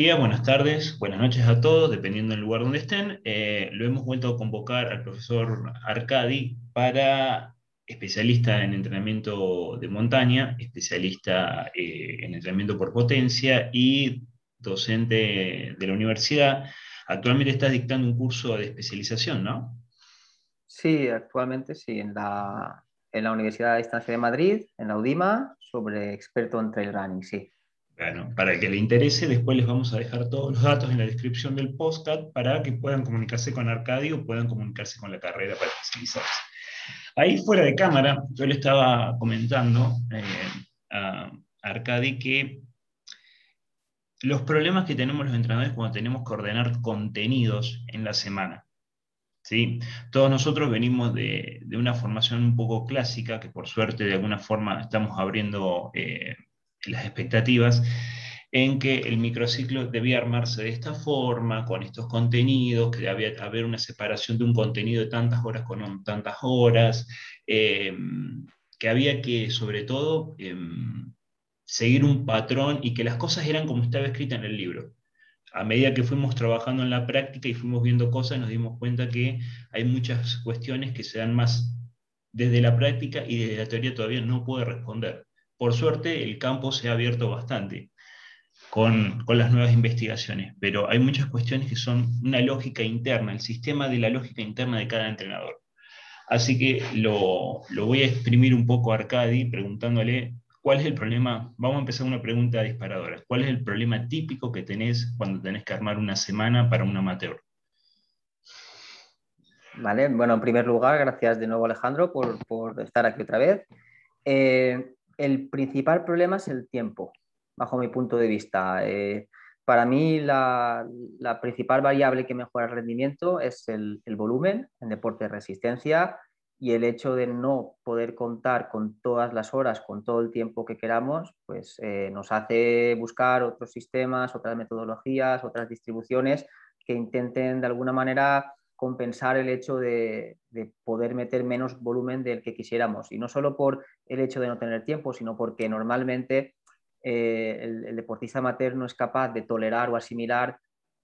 Días, buenas tardes, buenas noches a todos, dependiendo del lugar donde estén. Eh, lo hemos vuelto a convocar al profesor Arcadi para especialista en entrenamiento de montaña, especialista eh, en entrenamiento por potencia y docente de la universidad. Actualmente estás dictando un curso de especialización, ¿no? Sí, actualmente sí, en la, en la Universidad de Distancia de Madrid, en la UDIMA, sobre experto en trail running, sí. Para el que le interese, después les vamos a dejar todos los datos en la descripción del podcast para que puedan comunicarse con Arcadio puedan comunicarse con la carrera para especializarse. Ahí fuera de cámara, yo le estaba comentando eh, a Arcadi que los problemas que tenemos los entrenadores cuando tenemos que ordenar contenidos en la semana. ¿sí? Todos nosotros venimos de, una formación un poco clásica, que por suerte de alguna forma estamos abriendo... Eh, las expectativas en que el microciclo debía armarse de esta forma, con estos contenidos, que debía haber una separación de un contenido de tantas horas con tantas horas, eh, que había que, sobre todo, em, seguir un patrón y que las cosas eran como estaba escrita en el libro. A medida que fuimos trabajando en la práctica y fuimos viendo cosas, nos dimos cuenta que hay muchas cuestiones que se dan más desde la práctica y desde la teoría todavía no puede responder. Por suerte, el campo se ha abierto bastante con, las nuevas investigaciones, pero hay muchas cuestiones que son una lógica interna, el sistema de la lógica interna de cada entrenador. Así que lo, voy a exprimir un poco a Arcadi preguntándole cuál es el problema, vamos a empezar una pregunta disparadora, ¿cuál es el problema típico que tenés cuando tenés que armar una semana para un amateur? Vale, bueno, en primer lugar, gracias de nuevo Alejandro por, por estar aquí otra vez. Eh, el principal problema es el tiempo, bajo mi punto de vista. Eh, para mí la, principal variable que mejora el rendimiento es el, volumen en deporte de resistencia y el hecho de no poder contar con todas las horas, con todo el tiempo que queramos, pues eh, nos hace buscar otros sistemas, otras metodologías, otras distribuciones que intenten de alguna manera compensar el hecho de, poder meter menos volumen del que quisiéramos. Y no solo por el hecho de no tener tiempo, sino porque normalmente eh, el, deportista amateur no es capaz de tolerar o asimilar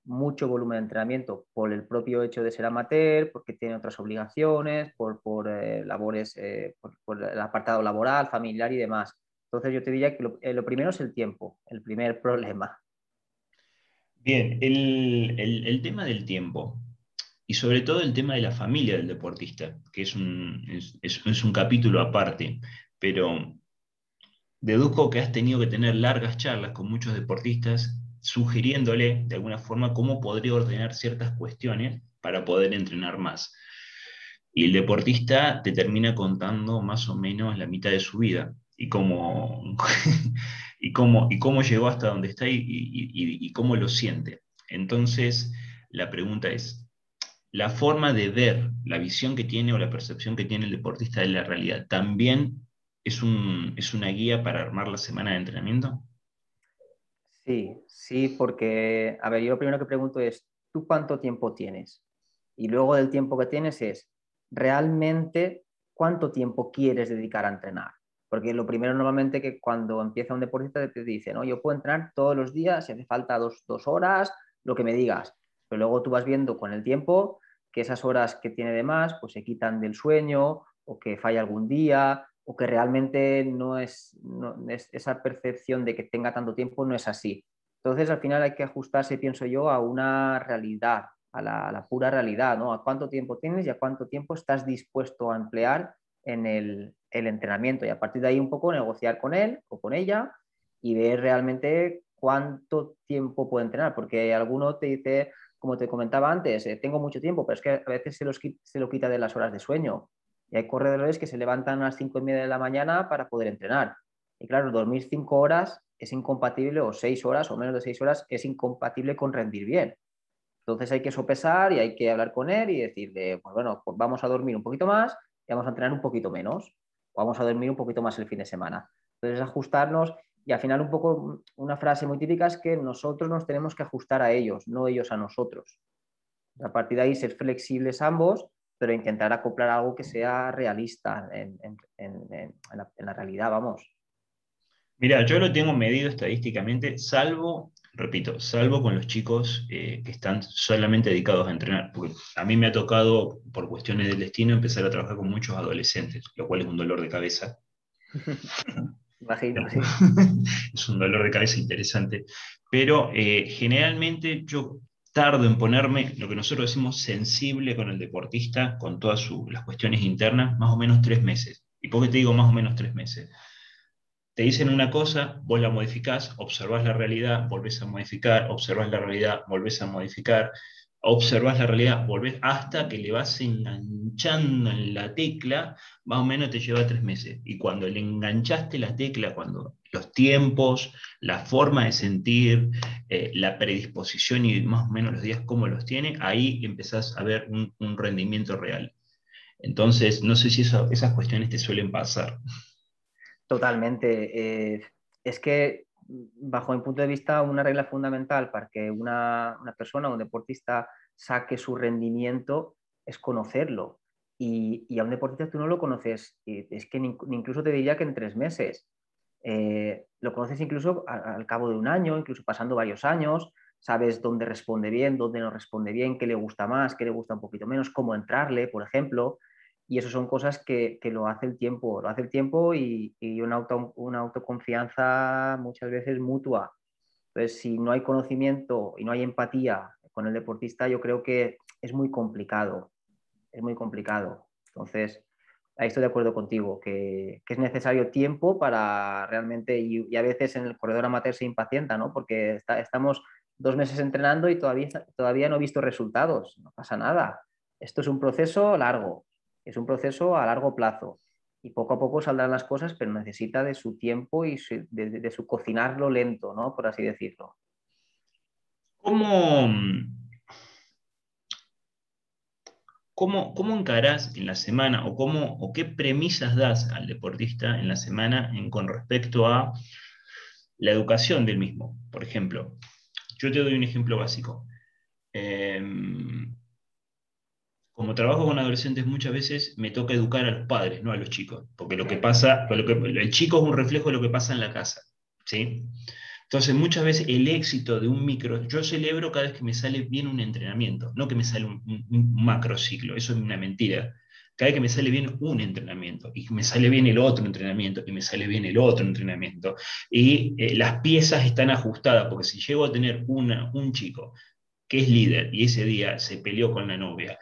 mucho volumen de entrenamiento por el propio hecho de ser amateur, porque tiene otras obligaciones, por, eh, labores, eh, por, el apartado laboral, familiar y demás. Entonces yo te diría que lo, primero es el tiempo, el primer problema. Bien, el tema del tiempo y sobre todo el tema de la familia del deportista, que es un, es, un capítulo aparte, pero deduzco que has tenido que tener largas charlas con muchos deportistas sugiriéndole de alguna forma cómo podría ordenar ciertas cuestiones para poder entrenar más. Y el deportista te termina contando más o menos la mitad de su vida y cómo, y cómo, y cómo llegó hasta donde está y, y cómo lo siente. Entonces, la pregunta es, la forma de ver, la visión que tiene o la percepción que tiene el deportista de la realidad, también es, un, es una guía para armar la semana de entrenamiento? Sí, sí, porque, a ver, yo lo primero que pregunto es, ¿tú cuánto tiempo tienes? Y luego del tiempo que tienes es, ¿realmente cuánto tiempo quieres dedicar a entrenar? Porque lo primero normalmente que cuando empieza un deportista te dice, no, yo puedo entrenar todos los días, si hace falta dos, dos horas, lo que me digas. Pero luego tú vas viendo con el tiempo que esas horas que tiene de más pues se quitan del sueño o que falla algún día o que realmente no es, esa percepción de que tenga tanto tiempo no es así. Entonces al final hay que ajustarse, pienso yo, a una realidad, a la, pura realidad, ¿no? A cuánto tiempo tienes y a cuánto tiempo estás dispuesto a emplear en el, entrenamiento y a partir de ahí un poco negociar con él o con ella y ver realmente cuánto tiempo puede entrenar, porque alguno te dice, como te comentaba antes, eh, tengo mucho tiempo, pero es que a veces se, los, se lo quita de las horas de sueño. Y hay corredores que se levantan a las cinco y media de la mañana para poder entrenar. Y claro, dormir cinco horas es incompatible, o seis horas o menos de seis horas, es incompatible con rendir bien. Entonces hay que sopesar y hay que hablar con él y decirle, pues bueno, pues vamos a dormir un poquito más y vamos a entrenar un poquito menos, o vamos a dormir un poquito más el fin de semana. Entonces ajustarnos y al final un poco una frase muy típica es que nosotros nos tenemos que ajustar a ellos, no ellos a nosotros. A partir de ahí ser flexibles ambos, pero intentar acoplar algo que sea realista en, la, realidad, vamos. Mira, yo lo tengo medido estadísticamente, salvo, repito, salvo con los chicos eh, que están solamente dedicados a entrenar. Porque a mí me ha tocado, por cuestiones del destino, empezar a trabajar con muchos adolescentes, lo cual es un dolor de cabeza. Imagino, sí. es un dolor de cabeza interesante. Pero eh, generalmente yo tardo en ponerme, lo que nosotros decimos, sensible con el deportista, con todas las cuestiones internas, más o menos tres meses. ¿Y por qué te digo más o menos tres meses? Te dicen una cosa, vos la modificás, observás la realidad, volvés a modificar, observás la realidad, volvés a modificar, observas la realidad, volvés hasta que le vas enganchando en la tecla, más o menos te lleva tres meses. Y cuando le enganchaste la tecla, cuando los tiempos, la forma de sentir, eh, la predisposición y más o menos los días cómo los tiene, ahí empezás a ver un, rendimiento real. Entonces, no sé si esas cuestiones te suelen pasar. Totalmente. Eh, es que bajo mi punto de vista, una regla fundamental para que una, persona, un deportista, saque su rendimiento es conocerlo. Y, a un deportista tú no lo conoces, es que incluso te diría que en tres meses. Eh, lo conoces incluso al, cabo de un año, incluso pasando varios años, sabes dónde responde bien, dónde no responde bien, qué le gusta más, qué le gusta un poquito menos, cómo entrarle, por ejemplo. Y eso son cosas que, lo hace el tiempo, lo hace el tiempo y, una, una autoconfianza muchas veces mutua. Entonces, si no hay conocimiento y no hay empatía con el deportista, yo creo que es muy complicado, es muy complicado. Entonces, ahí estoy de acuerdo contigo, que, es necesario tiempo para realmente, y, a veces en el corredor amateur se impacienta, ¿no? Porque estamos dos meses entrenando y todavía, todavía no he visto resultados, no pasa nada. Esto es un proceso largo, es un proceso a largo plazo y poco a poco saldrán las cosas, pero necesita de su tiempo y de, su cocinarlo lento, ¿no? Por así decirlo. ¿Cómo, cómo, cómo encarás en la semana o, cómo, o qué premisas das al deportista en la semana con respecto a la educación del mismo? Por ejemplo, yo te doy un ejemplo básico. Como trabajo con adolescentes muchas veces me toca educar a los padres, no a los chicos, porque lo que pasa, lo que, el chico es un reflejo de lo que pasa en la casa, ¿sí? Entonces muchas veces el éxito de un micro, yo celebro cada vez que me sale bien un entrenamiento, no que me sale un, macro ciclo, eso es una mentira. Cada vez que me sale bien un entrenamiento, y me sale bien el otro entrenamiento, y me sale bien el otro entrenamiento, y eh, las piezas están ajustadas, porque si llego a tener una, un chico que es líder y ese día se peleó con la novia,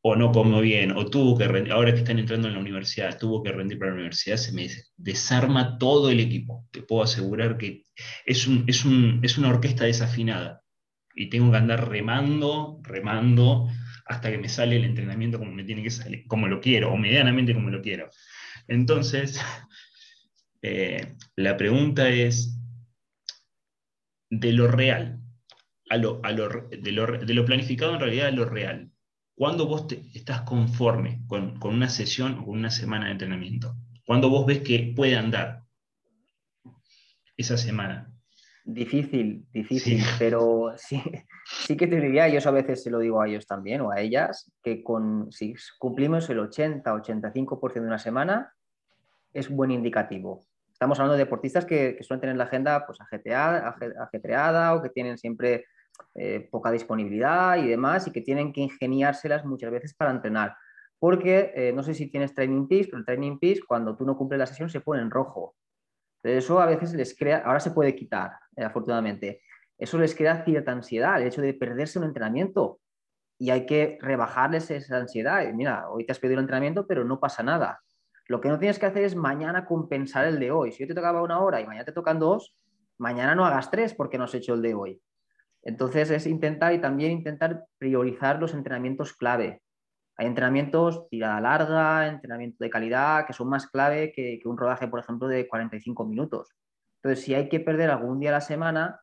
o no como bien, o tuvo que rendir, ahora que están entrando en la universidad, tuvo que rendir para la universidad, se me desarma todo el equipo. Te puedo asegurar que es, un, es, un, es una orquesta desafinada y tengo que andar remando, remando, hasta que me sale el entrenamiento como me tiene que salir, como lo quiero, o medianamente como lo quiero. Entonces, eh, la pregunta es, de lo real, a lo, a lo, de, lo, de lo planificado en realidad a lo real, ¿Cuándo vos estás conforme con, una sesión o con una semana de entrenamiento? ¿Cuándo vos ves que puede andar esa semana? Difícil, difícil, pero sí, sí que te diría, yo eso a veces se lo digo a ellos también o a ellas, que con, si cumplimos el 80-85% de una semana, es buen indicativo. Estamos hablando de deportistas que, suelen tener la agenda pues, ajetreada o que tienen siempre eh, poca disponibilidad y demás, y que tienen que ingeniárselas muchas veces para entrenar. Porque eh, no sé si tienes Training Peaks, pero el Training Peaks, cuando tú no cumples la sesión, se pone en rojo. eso a veces les crea, ahora se puede quitar, eh, afortunadamente. Eso les crea cierta ansiedad, el hecho de perderse un entrenamiento. y hay que rebajarles esa ansiedad. Mira, hoy te has pedido el entrenamiento, pero no pasa nada. Lo que no tienes que hacer es mañana compensar el de hoy. Si hoy te tocaba una hora y mañana te tocan dos, mañana no hagas tres porque no has hecho el de hoy. Entonces es intentar y también intentar priorizar los entrenamientos clave. Hay entrenamientos tirada larga, entrenamiento de calidad, que son más clave que, un rodaje, por ejemplo, de 45 minutos. Entonces, si hay que perder algún día a la semana,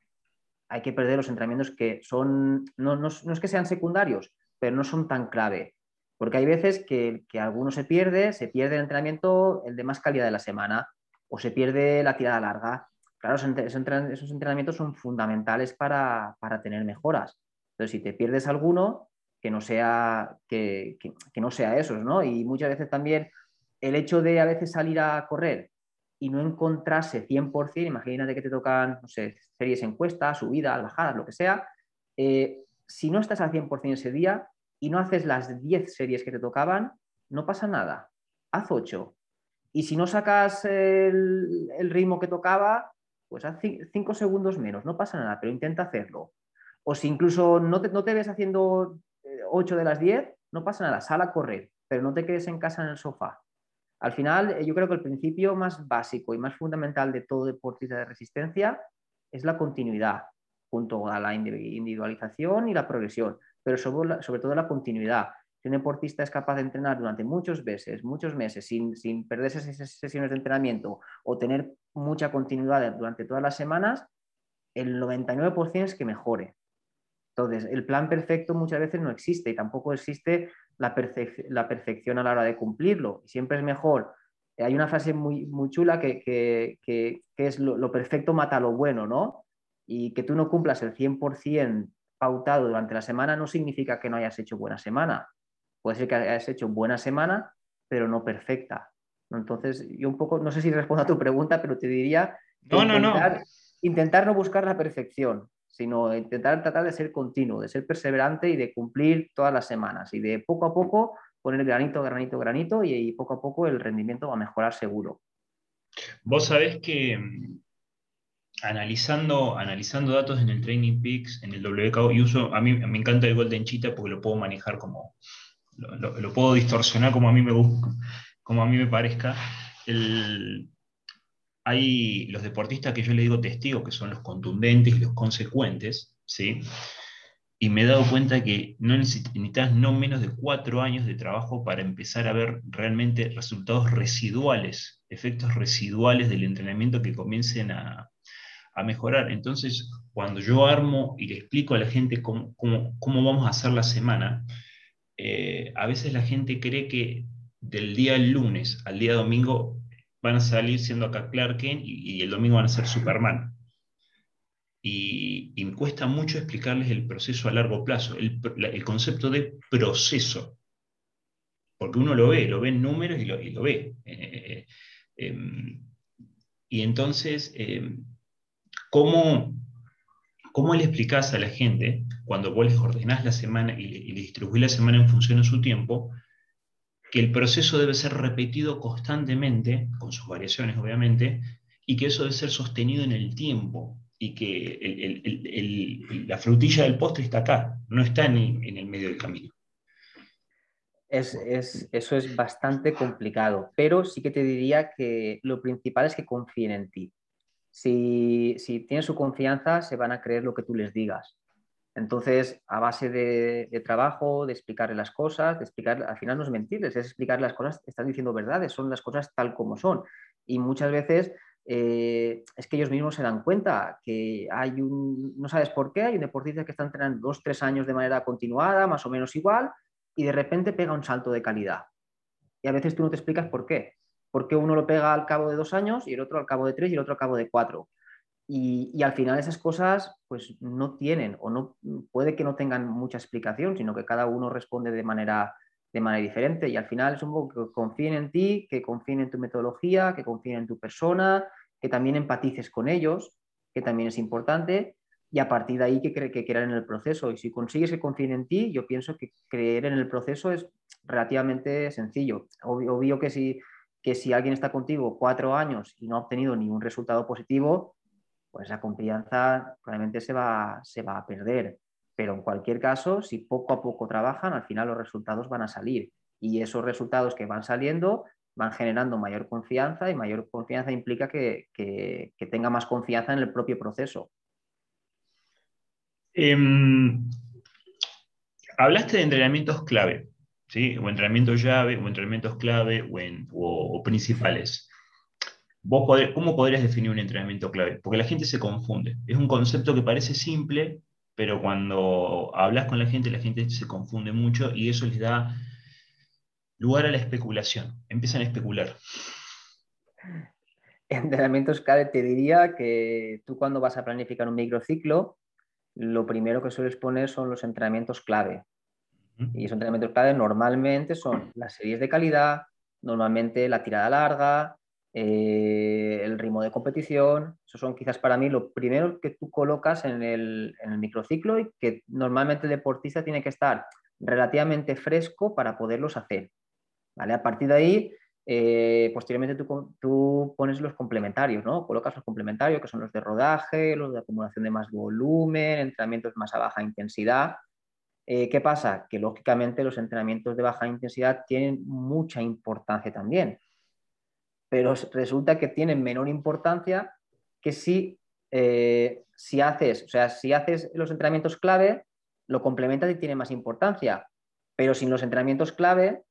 hay que perder los entrenamientos que son, no, no, es que sean secundarios, pero no son tan clave. Porque hay veces que, que alguno se pierde, se pierde el entrenamiento, el de más calidad de la semana, o se pierde la tirada larga. Claro, esos entrenamientos son fundamentales para, para tener mejoras. Entonces, si te pierdes alguno, que no sea, que, que, no sea esos, ¿no? Y muchas veces también el hecho de a veces salir a correr y no encontrarse 100%, imagínate que te tocan, no sé, series encuestas, subidas, bajadas, lo que sea, eh, si no estás al 100% ese día y no haces las 10 series que te tocaban, no pasa nada, haz 8. Y si no sacas el, el ritmo que tocaba, pues haz 5 segundos menos, no pasa nada, pero intenta hacerlo. O si incluso no te, no te ves haciendo 8 de las 10, no pasa nada, sal a correr, pero no te quedes en casa en el sofá. Al final, eh, yo creo que el principio más básico y más fundamental de todo deportista de resistencia es la continuidad, junto a la individualización y la progresión, pero sobre, sobre todo la continuidad. Si un deportista es capaz de entrenar durante muchos meses, muchos meses, sin, sin perderse esas sesiones de entrenamiento o tener mucha continuidad durante todas las semanas, el 99% es que mejore. Entonces, el plan perfecto muchas veces no existe y tampoco existe la, perfección a la hora de cumplirlo. Siempre es mejor. Hay una frase muy, muy chula que, es lo, perfecto mata lo bueno, ¿no? Y que tú no cumplas el 100% pautado durante la semana no significa que no hayas hecho buena semana. Puede ser que hayas hecho buena semana, pero no perfecta. Entonces, yo un poco, no sé si respondo a tu pregunta, pero te diría intentar no buscar la perfección, sino intentar tratar de ser continuo, de ser perseverante y de cumplir todas las semanas y de poco a poco poner granito, granito, granito y, poco a poco el rendimiento va a mejorar seguro. Vos sabés que mm, analizando, analizando datos en el Training Peaks, en el WKO, y uso, a mí me encanta el Golden Cheetah porque lo puedo manejar como, lo, puedo distorsionar como a mí me gusta, como a mí me parezca. El, hay los deportistas que yo le digo testigos, que son los contundentes y los consecuentes, ¿sí? Y me he dado cuenta que no necesitas no menos de cuatro años de trabajo para empezar a ver realmente resultados residuales, efectos residuales del entrenamiento que comiencen a, mejorar. Entonces, cuando yo armo y le explico a la gente cómo, vamos a hacer la semana, eh, a veces la gente cree que del día lunes al día domingo van a salir siendo acá Clark Kent y, el domingo van a ser Superman. Y, me cuesta mucho explicarles el proceso a largo plazo, el, concepto de proceso. Porque uno lo ve, lo ve en números y lo, ve. Eh, em, y entonces, em, ¿cómo, ¿cómo, le explicás a la gente cuando vos les ordenás la semana y y le distribuís la semana en función de su tiempo? que el proceso debe ser repetido constantemente, con sus variaciones obviamente, y que eso debe ser sostenido en el tiempo, y que la frutilla del postre está acá, no está en el, medio del camino. Es, eso es bastante complicado, pero sí que te diría que lo principal es que confíen en ti. Si tienen su confianza, se van a creer lo que tú les digas. Entonces, a base de, trabajo, de explicarle las cosas, de explicar, al final no es mentirles, es explicar las cosas, están diciendo verdades, son las cosas tal como son. Y muchas veces eh, es que ellos mismos se dan cuenta que hay un, no sabes por qué, hay un deportista que está entrenando dos, tres años de manera continuada, más o menos igual, y de repente pega un salto de calidad. Y a veces tú no te explicas por qué. ¿Por qué uno lo pega al cabo de dos años y el otro al cabo de tres y el otro al cabo de cuatro? Y, al final esas cosas pues no tienen o no puede que no tengan mucha explicación, sino que cada uno responde de manera, de manera diferente y al final es un poco que confíen en ti, que confíen en tu metodología, que confíen en tu persona, que también empatices con ellos, que también es importante y a partir de ahí que, que crean en el proceso. Y si consigues que confíen en ti, yo pienso que creer en el proceso es relativamente sencillo. Obvio, que, si, que si alguien está contigo cuatro años y no ha obtenido ningún resultado positivo, pues la confianza probablemente se va, se va a perder. pero en cualquier caso, si poco a poco trabajan, al final los resultados van a salir. Y esos resultados que van saliendo van generando mayor confianza y mayor confianza implica que, tenga más confianza en el propio proceso. Em, hablaste de entrenamientos clave, ¿sí? o entrenamientos llave, o entrenamientos clave, o, principales. ¿Vos ¿Cómo podrías definir un entrenamiento clave? Porque la gente se confunde. Es un concepto que parece simple, pero cuando hablas con la gente, la gente se confunde mucho y eso les da lugar a la especulación. Empiezan a especular. Entrenamientos clave, te diría que tú cuando vas a planificar un microciclo, lo primero que sueles poner son los entrenamientos clave. Y esos entrenamientos clave normalmente son las series de calidad, normalmente la tirada larga, eh, el ritmo de competición. Esos son quizás para mí lo primero que tú colocas en el, microciclo y que normalmente el deportista tiene que estar relativamente fresco para poderlos hacer. ¿vale? A partir de ahí, eh, posteriormente tú, tú, pones los complementarios, ¿no? Colocas los complementarios, que son los de rodaje, los de acumulación de más volumen, entrenamientos más a baja intensidad. Eh, ¿Qué pasa? Que lógicamente los entrenamientos de baja intensidad tienen mucha importancia también pero resulta que tienen menor importancia que si, eh, si haces, o sea, si haces los entrenamientos clave, lo complementas y tiene más importancia, pero sin los entrenamientos clave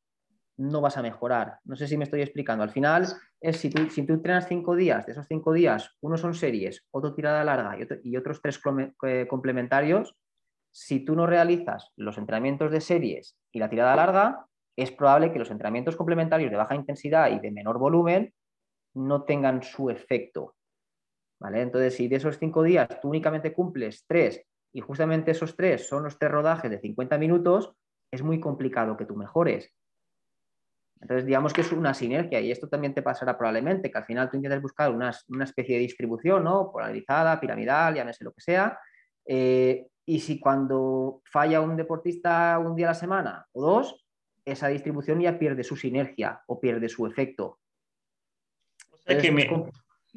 no vas a mejorar. No sé si me estoy explicando. Al final, es si tú, si tú entrenas cinco días, de esos cinco días, uno son series, otro tirada larga y, otros tres eh, complementarios, si tú no realizas los entrenamientos de series y la tirada larga, es probable que los entrenamientos complementarios de baja intensidad y de menor volumen no tengan su efecto. ¿vale? Entonces, si de esos cinco días tú únicamente cumples tres y justamente esos tres son los tres rodajes de 50 minutos, es muy complicado que tú mejores. Entonces, digamos que es una sinergia y esto también te pasará probablemente, que al final tú intentas buscar una, especie de distribución, ¿no? Polarizada, piramidal, llámese lo que sea. Eh, y si cuando falla un deportista un día a la semana o dos, esa distribución ya pierde su sinergia o pierde su efecto.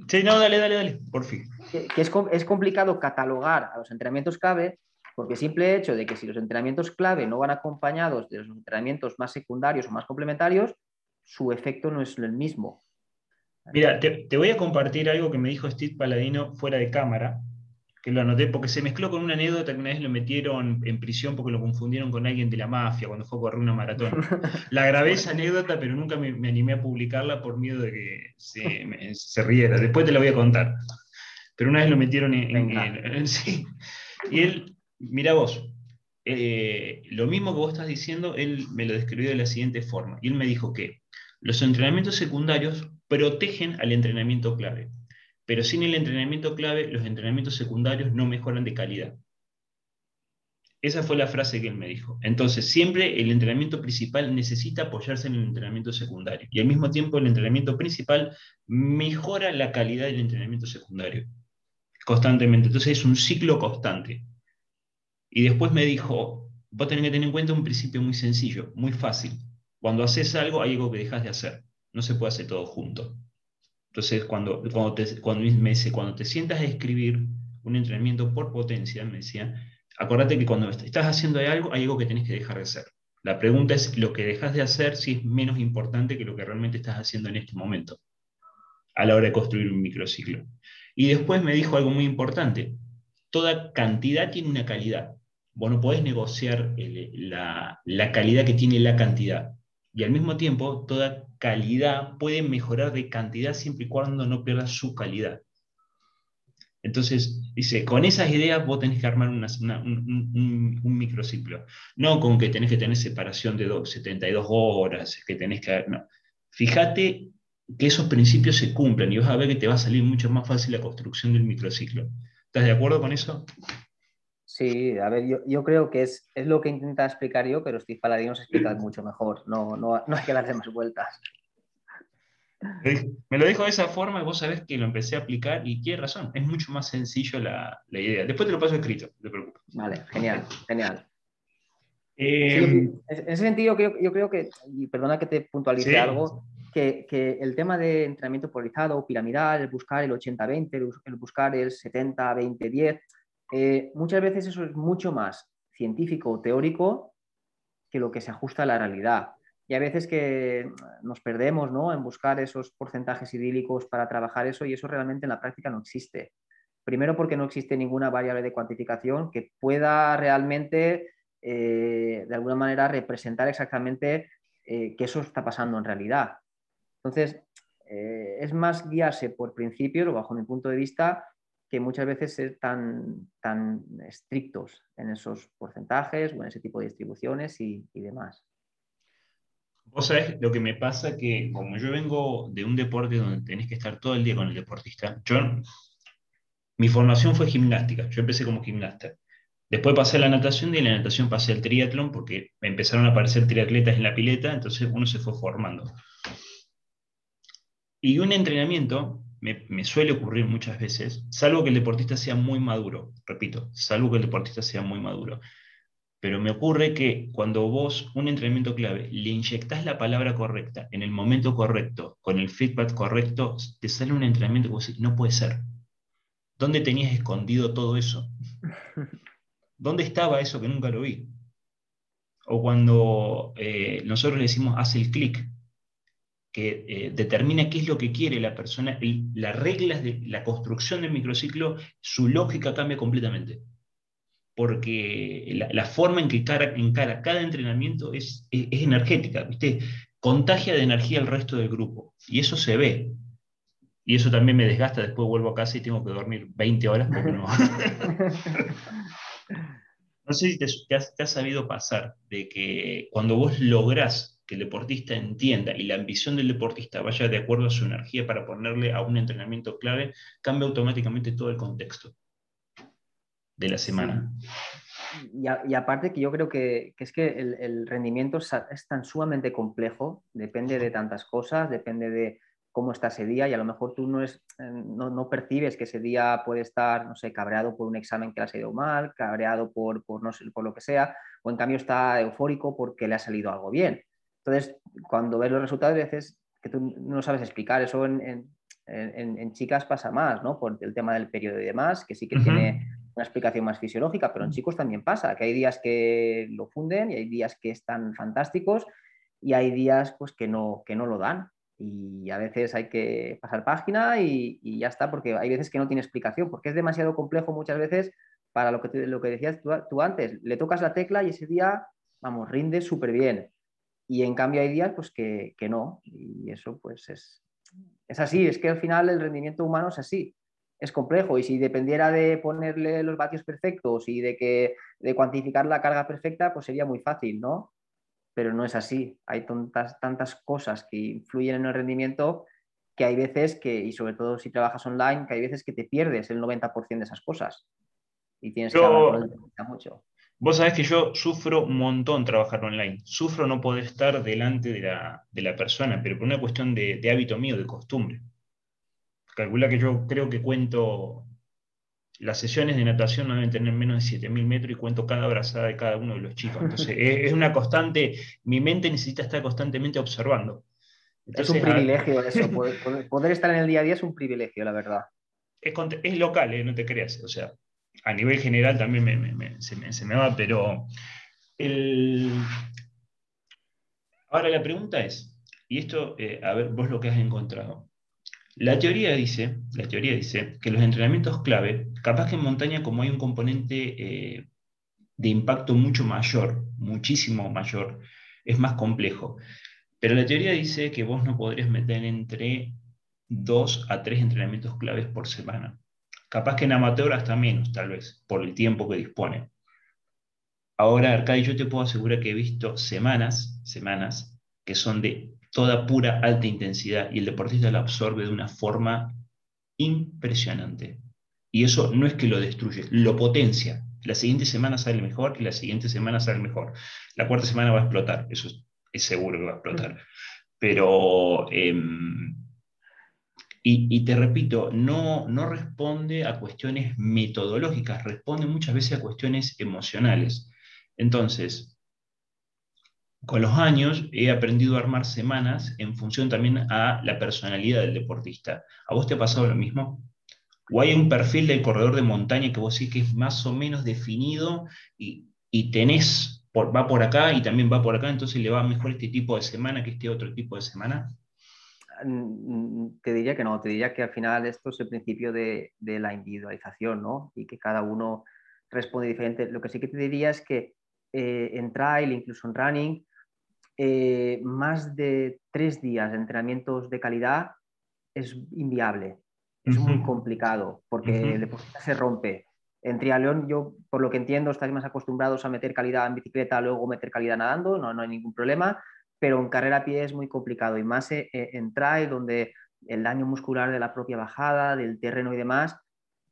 Sí, no, dale, dale, dale, por fin. Que, es, complicado catalogar a los entrenamientos clave porque el simple hecho de que si los entrenamientos clave no van acompañados de los entrenamientos más secundarios o más complementarios, su efecto no es el mismo. Mira, te, te voy a compartir algo que me dijo Steve Paladino fuera de cámara, que lo anoté porque se mezcló con una anécdota que una vez lo metieron en prisión porque lo confundieron con alguien de la mafia cuando fue a correr una maratón. La grabé esa anécdota, pero nunca me, animé a publicarla por miedo de que se, riera. Después te la voy a contar. Pero una vez lo metieron en... sí. Y él, mira vos, eh, lo mismo que vos estás diciendo, él me lo describió de la siguiente forma. Y él me dijo que los entrenamientos secundarios protegen al entrenamiento clave. Pero sin el entrenamiento clave, los entrenamientos secundarios no mejoran de calidad. Esa fue la frase que él me dijo. Entonces, siempre el entrenamiento principal necesita apoyarse en el entrenamiento secundario. Y al mismo tiempo, el entrenamiento principal mejora la calidad del entrenamiento secundario. Constantemente. Entonces, es un ciclo constante. Y después me dijo, vos tenés que tener en cuenta un principio muy sencillo, muy fácil. Cuando haces algo, hay algo que dejas de hacer. No se puede hacer todo junto. Entonces, cuando, cuando, te, cuando me cuando te sientas a escribir un entrenamiento por potencia, me decía, acuérdate que cuando estás haciendo algo, hay algo que tienes que dejar de hacer. La pregunta es lo que dejas de hacer si es menos importante que lo que realmente estás haciendo en este momento, a la hora de construir un microciclo. Y después me dijo algo muy importante, toda cantidad tiene una calidad. Vos no podés negociar la, la calidad que tiene la cantidad. Y al mismo tiempo, toda calidad puede mejorar de cantidad siempre y cuando no pierda su calidad. Entonces, dice, con esas ideas vos tenés que armar un, microciclo. No con que tenés que tener separación de 72 horas, que tenés que... No. Fíjate que esos principios se cumplan y vas a ver que te va a salir mucho más fácil la construcción del microciclo. ¿Estás de acuerdo con eso? Sí, a ver, yo, creo que es, es, lo que intenta explicar yo, pero Steve Paladino se explica mucho mejor. No, no, no hay que darle más vueltas. Me lo dijo de esa forma y vos sabés que lo empecé a aplicar y tiene razón, es mucho más sencillo la, la idea. Después te lo paso escrito, no te preocupes. Vale, genial, genial. Eh, en ese sentido, yo, yo, creo que, y perdona que te puntualice algo, que, que, el tema de entrenamiento polarizado, piramidal, el buscar el 80-20, el buscar el 70-20-10, eh, muchas veces eso es mucho más científico o teórico que lo que se ajusta a la realidad. Y a veces que nos perdemos ¿no? en buscar esos porcentajes idílicos para trabajar eso y eso realmente en la práctica no existe. Primero porque no existe ninguna variable de cuantificación que pueda realmente, eh, de alguna manera, representar exactamente eh, que eso está pasando en realidad. Entonces, eh, es más guiarse por principios, o bajo mi punto de vista, que muchas veces ser tan, tan estrictos en esos porcentajes o en ese tipo de distribuciones y, y demás. Vos sabés lo que me pasa que como yo vengo de un deporte donde tenés que estar todo el día con el deportista, yo, mi formación fue gimnástica, yo empecé como gimnasta. Después pasé a la natación y en la natación pasé al triatlón porque me empezaron a aparecer triatletas en la pileta, entonces uno se fue formando. Y un entrenamiento me, me, suele ocurrir muchas veces, salvo que el deportista sea muy maduro, repito, salvo que el deportista sea muy maduro. Pero me ocurre que cuando vos, un entrenamiento clave, le inyectás la palabra correcta en el momento correcto, con el feedback correcto, te sale un entrenamiento que vos decís, no puede ser. ¿Dónde tenías escondido todo eso? ¿Dónde estaba eso que nunca lo vi? O cuando eh, nosotros le decimos, haz el clic, que eh, determina qué es lo que quiere la persona, y las reglas de la construcción del microciclo, su lógica cambia completamente porque la, forma en que encara, encara cada entrenamiento es, es, energética, ¿viste? contagia de energía al resto del grupo, y eso se ve. Y eso también me desgasta, después vuelvo a casa y tengo que dormir 20 horas porque no. no sé si te, has, te, has, sabido pasar de que cuando vos lográs que el deportista entienda y la ambición del deportista vaya de acuerdo a su energía para ponerle a un entrenamiento clave, cambia automáticamente todo el contexto de la semana. Y, aparte que yo creo que, es que el, rendimiento es, tan sumamente complejo, depende de tantas cosas, depende de cómo está ese día y a lo mejor tú no, es, eh, no, percibes que ese día puede estar, no sé, cabreado por un examen que le ha salido mal, cabreado por, por, no sé, por lo que sea, o en cambio está eufórico porque le ha salido algo bien. Entonces, cuando ves los resultados, a veces que tú no sabes explicar, eso en, en, chicas pasa más, ¿no? Por el tema del periodo y demás, que sí que tiene una explicación más fisiológica, pero en chicos también pasa, que hay días que lo funden y hay días que están fantásticos y hay días pues que no, que no lo dan. Y a veces hay que pasar página y, ya está, porque hay veces que no tiene explicación, porque es demasiado complejo muchas veces para lo que, lo que decías tú, antes. Le tocas la tecla y ese día, vamos, rinde súper bien. Y en cambio hay días pues que, que no. Y eso pues es, es así, es que al final el rendimiento humano es así es complejo y si dependiera de ponerle los vatios perfectos y de, que, de cuantificar la carga perfecta, pues sería muy fácil, ¿no? Pero no es así. Hay tantas, tantas cosas que influyen en el rendimiento que hay veces que, y sobre todo si trabajas online, que hay veces que te pierdes el 90% de esas cosas y tienes que hablar mucho. Vos sabés que yo sufro un montón trabajar online. Sufro no poder estar delante de la, de la persona, pero por una cuestión de, de hábito mío, de costumbre. Calcula que yo creo que cuento, las sesiones de natación no deben tener menos de 7.000 metros y cuento cada abrazada de cada uno de los chicos. Entonces, es una constante, mi mente necesita estar constantemente observando. es un privilegio eso, poder, estar en el día a día es un privilegio, la verdad. Es, local, ¿eh? no te creas, o sea, a nivel general también se, me, va, pero ahora la pregunta es, y esto, eh, a ver, vos lo que has encontrado, la teoría dice, la teoría dice que los entrenamientos clave, capaz que en montaña como hay un componente eh, de impacto mucho mayor, muchísimo mayor, es más complejo. Pero la teoría dice que vos no podrías meter entre dos a tres entrenamientos claves por semana. Capaz que en amateur hasta menos, tal vez, por el tiempo que dispone. Ahora, Arcadi, yo te puedo asegurar que he visto semanas, semanas, que son de toda pura alta intensidad y el deportista la absorbe de una forma impresionante. Y eso no es que lo destruye, lo potencia. La siguiente semana sale mejor y la siguiente semana sale mejor. La cuarta semana va a explotar, eso es, seguro que va a explotar. Pero, em, y, te repito, no, no responde a cuestiones metodológicas, responde muchas veces a cuestiones emocionales. Entonces, con los años he aprendido a armar semanas en función también a la personalidad del deportista. ¿A vos te ha pasado lo mismo? ¿O hay un perfil del corredor de montaña que vos sí que es más o menos definido y, y tenés, va por acá y también va por acá, entonces le va mejor este tipo de semana que este otro tipo de semana? Mm, te diría que no, te diría que al final esto es el principio de, la individualización, ¿no? Y que cada uno responde diferente. Lo que sí que te diría es que eh, en trail, incluso en running, eh, más de tres días de entrenamientos de calidad es inviable, es muy complicado porque el deportista se rompe. En triatlón, yo por lo que entiendo, estáis más acostumbrados a meter calidad en bicicleta, luego meter calidad nadando, no, no hay ningún problema, pero en carrera a pie es muy complicado y más eh, eh, en trail, donde el daño muscular de la propia bajada, del terreno y demás,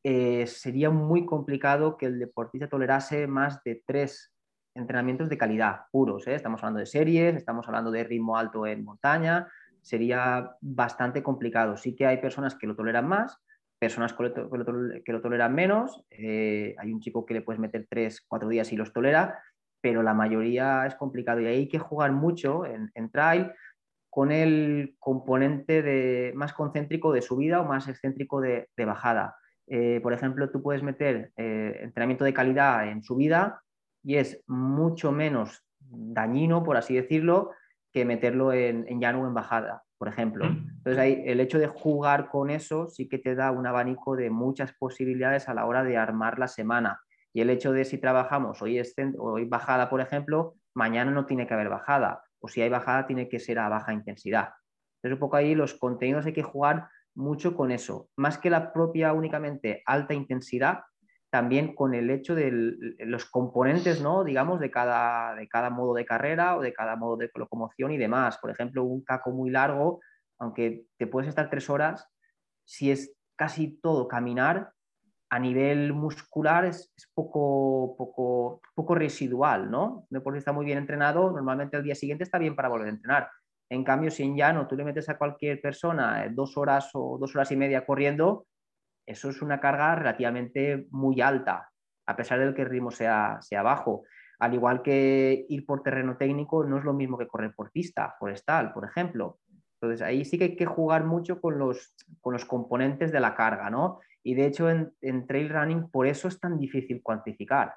eh, sería muy complicado que el deportista tolerase más de tres entrenamientos de calidad puros. Estamos hablando de series, estamos hablando de ritmo alto en montaña, sería bastante complicado. Sí que hay personas que lo toleran más, personas que lo, toleran menos. hay un chico que le puedes meter tres, cuatro días y los tolera, pero la mayoría es complicado y hay que jugar mucho en, trail con el componente de, más concéntrico de subida o más excéntrico de, bajada. Eh, por ejemplo, tú puedes meter eh, entrenamiento de calidad en subida y es mucho menos dañino, por así decirlo, que meterlo en, en llano o en bajada, por ejemplo. Entonces, ahí, el hecho de jugar con eso sí que te da un abanico de muchas posibilidades a la hora de armar la semana. Y el hecho de si trabajamos hoy, hoy bajada, por ejemplo, mañana no tiene que haber bajada. O si hay bajada, tiene que ser a baja intensidad. Entonces, un poco ahí los contenidos hay que jugar mucho con eso. Más que la propia únicamente alta intensidad, también con el hecho de los componentes, ¿no? digamos, de cada, de cada modo de carrera o de cada modo de locomoción y demás. Por ejemplo, un caco muy largo, aunque te puedes estar tres horas, si es casi todo caminar, a nivel muscular es, poco, poco, poco residual, ¿no? Un deportista está muy bien entrenado, normalmente al día siguiente está bien para volver a entrenar. En cambio, si en llano tú le metes a cualquier persona eh, dos horas o dos horas y media corriendo, eso es una carga relativamente muy alta, a pesar de que el ritmo sea, sea bajo. Al igual que ir por terreno técnico no es lo mismo que correr por pista forestal, por ejemplo. Entonces ahí sí que hay que jugar mucho con los, con los componentes de la carga, ¿no? Y de hecho en, trail running por eso es tan difícil cuantificar,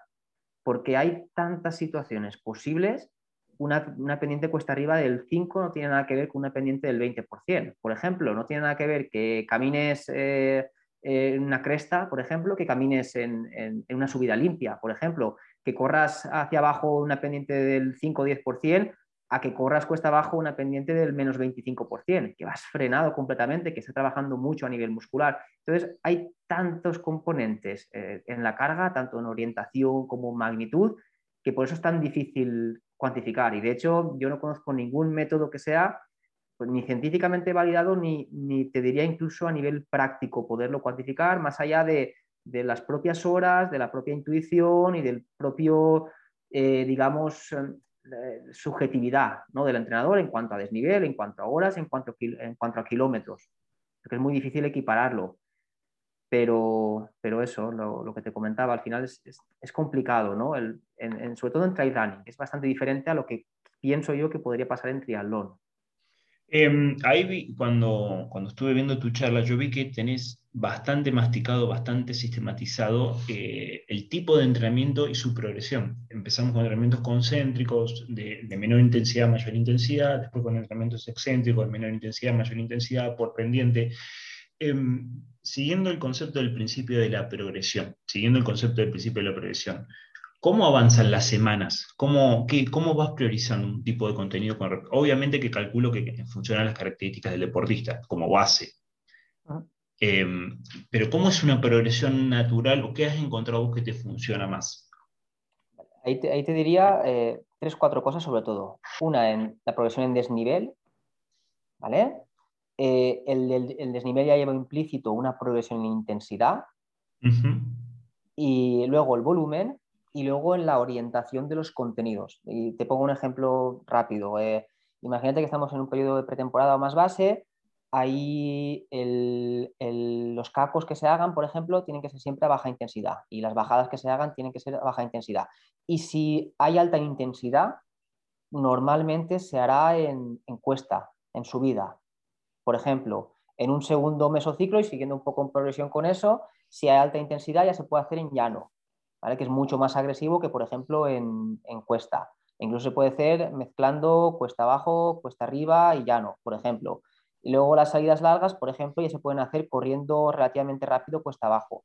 porque hay tantas situaciones posibles. Una, pendiente cuesta arriba del 5 no tiene nada que ver con una pendiente del 20%. Por ejemplo, no tiene nada que ver que camines eh, en una cresta, por ejemplo, que camines en, en, una subida limpia, por ejemplo, que corras hacia abajo una pendiente del 5 o 10% a que corras cuesta abajo una pendiente del menos 25%, que vas frenado completamente, que está trabajando mucho a nivel muscular. Entonces, hay tantos componentes eh, en la carga, tanto en orientación como en magnitud, que por eso es tan difícil cuantificar. Y de hecho, yo no conozco ningún método que sea pues, ni científicamente validado, ni, ni, te diría incluso a nivel práctico poderlo cuantificar, más allá de, de las propias horas, de la propia intuición y del propio, eh, digamos, subjetividad ¿no? del entrenador en cuanto a desnivel, en cuanto a horas, en cuanto a, en cuanto a kilómetros, porque es muy difícil equipararlo. Pero, pero eso, lo, que te comentaba, al final es, es, complicado, ¿no? El, en, sobre todo en trail running, es bastante diferente a lo que pienso yo que podría pasar en triatlón. Em, ahí cuando, cuando estuve viendo tu charla, yo vi que tenés bastante masticado, bastante sistematizado eh, el tipo de entrenamiento y su progresión. Empezamos con entrenamientos concéntricos de, menor intensidad mayor intensidad, después con entrenamientos excéntricos de menor intensidad mayor intensidad por pendiente. Em, siguiendo el concepto del principio de la progresión, siguiendo el concepto del principio de la progresión, ¿Cómo avanzan las semanas? ¿Cómo, ¿Cómo vas priorizando un tipo de contenido? obviamente que calculo que funcionan las características del deportista como base. Em, pero ¿cómo es una progresión natural o qué has encontrado vos que te funciona más? Ahí te, diría eh, tres, cuatro cosas sobre todo. Una en la progresión en desnivel, ¿vale? Eh, el, desnivel ya lleva implícito una progresión en intensidad. Y luego el volumen, y luego en la orientación de los contenidos. Y te pongo un ejemplo rápido. Eh, imagínate que estamos en un periodo de pretemporada o más base, ahí los cacos que se hagan, por ejemplo, tienen que ser siempre a baja intensidad y las bajadas que se hagan tienen que ser a baja intensidad. Y si hay alta intensidad, normalmente se hará en, en cuesta, en subida. Por ejemplo, en un segundo mesociclo y siguiendo un poco en progresión con eso, si hay alta intensidad ya se puede hacer en llano que es mucho más agresivo que, por ejemplo, en, en cuesta. Incluso se puede hacer mezclando cuesta abajo, cuesta arriba y llano, por ejemplo. Y luego las salidas largas, por ejemplo, ya se pueden hacer corriendo relativamente rápido cuesta abajo.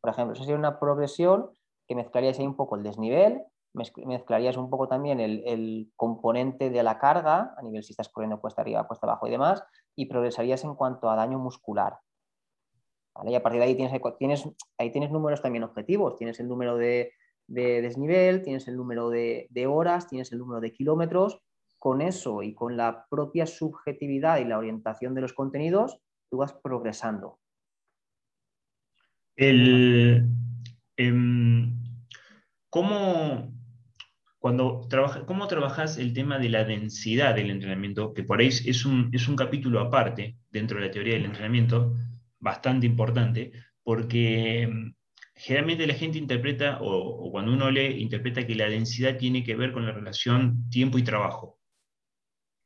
Por ejemplo, esa sería una progresión que mezclarías ahí un poco el desnivel, mezclarías un poco también el, componente de la carga, a nivel si estás corriendo cuesta arriba, cuesta abajo y demás, y progresarías en cuanto a daño muscular. Y a partir de ahí tienes, ahí tienes números también objetivos, tienes el número de, desnivel, tienes el número de, horas, tienes el número de kilómetros. Con eso y con la propia subjetividad y la orientación de los contenidos, tú vas progresando. El, em, ¿cómo, cuando ¿Cómo trabajas el tema de la densidad del entrenamiento? Que por ahí es un, es un capítulo aparte dentro de la teoría del entrenamiento, bastante importante, porque em, generalmente la gente interpreta, o, cuando uno lee, interpreta que la densidad tiene que ver con la relación tiempo y trabajo.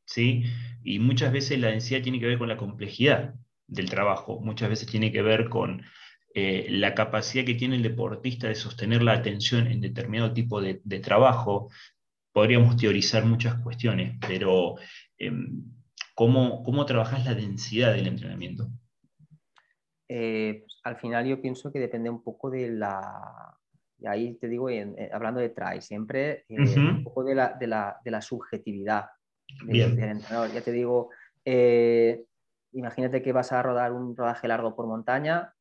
¿sí? Y muchas veces la densidad tiene que ver con la complejidad del trabajo, muchas veces tiene que ver con eh, la capacidad que tiene el deportista de sostener la atención en determinado tipo de, trabajo. Podríamos teorizar muchas cuestiones, pero em, ¿cómo, ¿cómo trabajas la densidad del entrenamiento? Eh, pues, al final yo pienso que depende un poco de la, y ahí te digo, hablando de try, siempre eh, un poco de la, de la, de la subjetividad del, entrenador. Ya te digo, eh, imagínate que vas a rodar un rodaje largo por montaña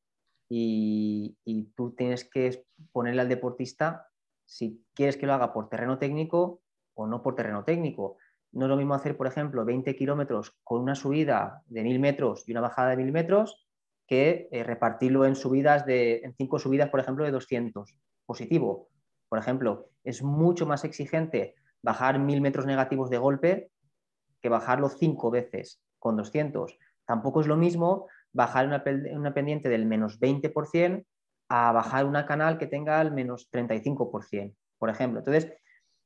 y, y, tú tienes que ponerle al deportista si quieres que lo haga por terreno técnico o no por terreno técnico. No es lo mismo hacer, por ejemplo, 20 kilómetros con una subida de 1000 metros y una bajada de 1000 metros que eh, repartirlo en subidas de, en cinco subidas, por ejemplo, de 200. Positivo. Por ejemplo, es mucho más exigente bajar mil metros negativos de golpe que bajarlo cinco veces con 200. Tampoco es lo mismo bajar una, una pendiente del menos 20% a bajar una canal que tenga el menos 35%, por ejemplo. Entonces,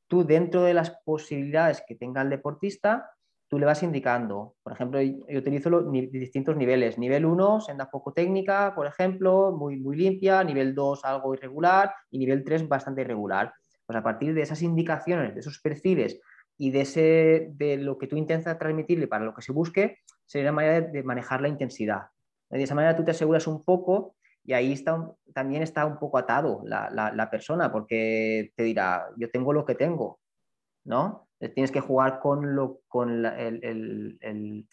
tú dentro de las posibilidades que tenga el deportista, tú le vas indicando. Por ejemplo, yo utilizo los distintos niveles. Nivel 1, senda poco técnica, por ejemplo, muy, muy limpia. Nivel 2, algo irregular. Y nivel 3, bastante irregular. Pues a partir de esas indicaciones, de esos perfiles y de, ese, de lo que tú intentas transmitirle para lo que se busque, sería la manera de, manejar la intensidad. De esa manera tú te aseguras un poco y ahí está, también está un poco atado la, la persona porque te dirá, yo tengo lo que tengo, ¿no? Tienes que jugar con, lo, con el,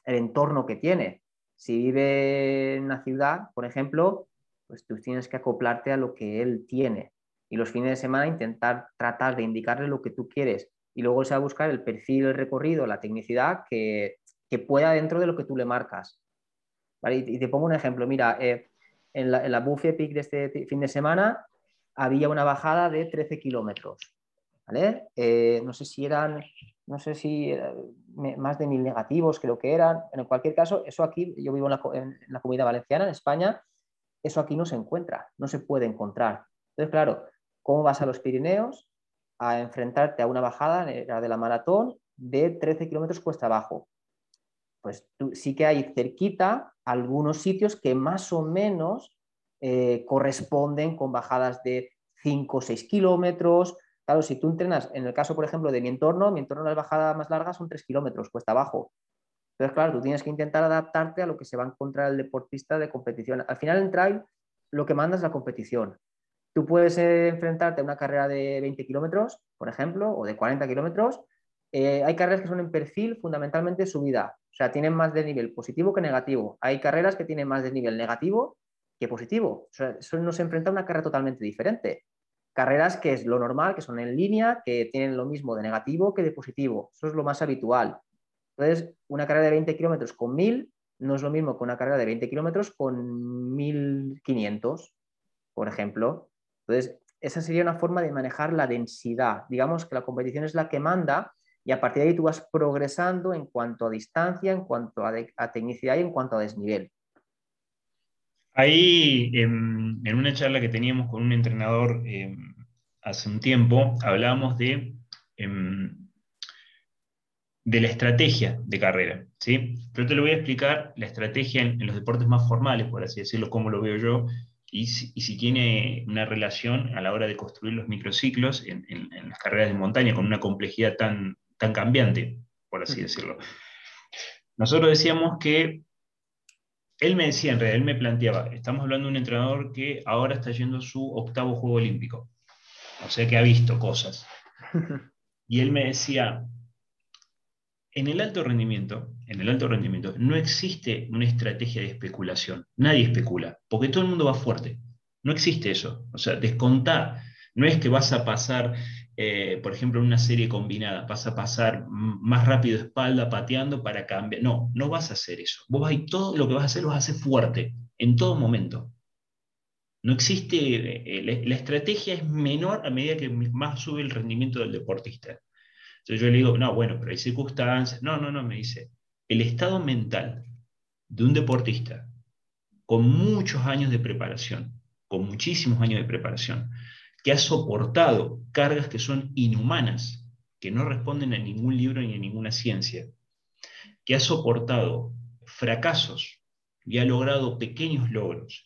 entorno que tiene. Si vive en una ciudad, por ejemplo, pues tú tienes que acoplarte a lo que él tiene. Y los fines de semana intentar tratar de indicarle lo que tú quieres. Y luego se va a buscar el perfil, el recorrido, la tecnicidad que, pueda dentro de lo que tú le marcas. Y, te pongo un ejemplo. Mira, eh, en, la, en la Peak de este fin de semana había una bajada de 13 kilómetros. Eh, no sé si eran, no sé si más de mil negativos, creo que eran. En cualquier caso, eso aquí, yo vivo en la, comunidad valenciana, en España, eso aquí no se encuentra, no se puede encontrar. Entonces, claro, ¿cómo vas a los Pirineos a enfrentarte a una bajada de la maratón de 13 kilómetros cuesta abajo? Pues sí que hay cerquita algunos sitios que más o menos eh, corresponden con bajadas de 5 o 6 kilómetros, Claro, si tú entrenas, en el caso, por ejemplo, de mi entorno, mi entorno las bajadas más largas son 3 kilómetros, cuesta abajo. Entonces, claro, tú tienes que intentar adaptarte a lo que se va a encontrar el deportista de competición. Al final, en trail, lo que manda es la competición. Tú puedes eh, enfrentarte a una carrera de 20 kilómetros, por ejemplo, o de 40 kilómetros. Eh, hay carreras que son en perfil fundamentalmente subida, o sea, tienen más de nivel positivo que negativo. Hay carreras que tienen más de nivel negativo que positivo. O sea, eso nos enfrenta a una carrera totalmente diferente carreras que es lo normal, que son en línea, que tienen lo mismo de negativo que de positivo. Eso es lo más habitual. Entonces, una carrera de 20 kilómetros con 1000 no es lo mismo que una carrera de 20 kilómetros con 1500, por ejemplo. Entonces, esa sería una forma de manejar la densidad. Digamos que la competición es la que manda y a partir de ahí tú vas progresando en cuanto a distancia, en cuanto a, tecnicidad y en cuanto a desnivel. Ahí, en, una charla que teníamos con un entrenador em, hace un tiempo, hablábamos de, em, de la estrategia de carrera. ¿sí? Pero te lo voy a explicar, la estrategia en, los deportes más formales, por así decirlo, cómo lo veo yo, y si, tiene una relación a la hora de construir los microciclos en, las carreras de montaña con una complejidad tan, tan cambiante, por así decirlo. Nosotros decíamos que él me decía, en realidad, él me planteaba, estamos hablando de un entrenador que ahora está yendo a su octavo Juego Olímpico, o sea que ha visto cosas. Y él me decía, en el alto rendimiento, en el alto rendimiento, no existe una estrategia de especulación. Nadie especula, porque todo el mundo va fuerte. No existe eso. O sea, descontar. No es que vas a pasar, eh, por ejemplo, en una serie combinada, vas a pasar más rápido espalda pateando para cambiar. No, no vas a hacer eso. Vos vas todo lo que vas a hacer lo vas a hacer fuerte, en todo momento. No existe, eh, la estrategia es menor a medida que más sube el rendimiento del deportista. Entonces yo le digo, no, bueno, pero hay circunstancias. No, no, no, me dice, el estado mental de un deportista con muchos años de preparación, con muchísimos años de preparación, que ha soportado cargas que son inhumanas, que no responden a ningún libro ni a ninguna ciencia, que ha soportado fracasos y ha logrado pequeños logros,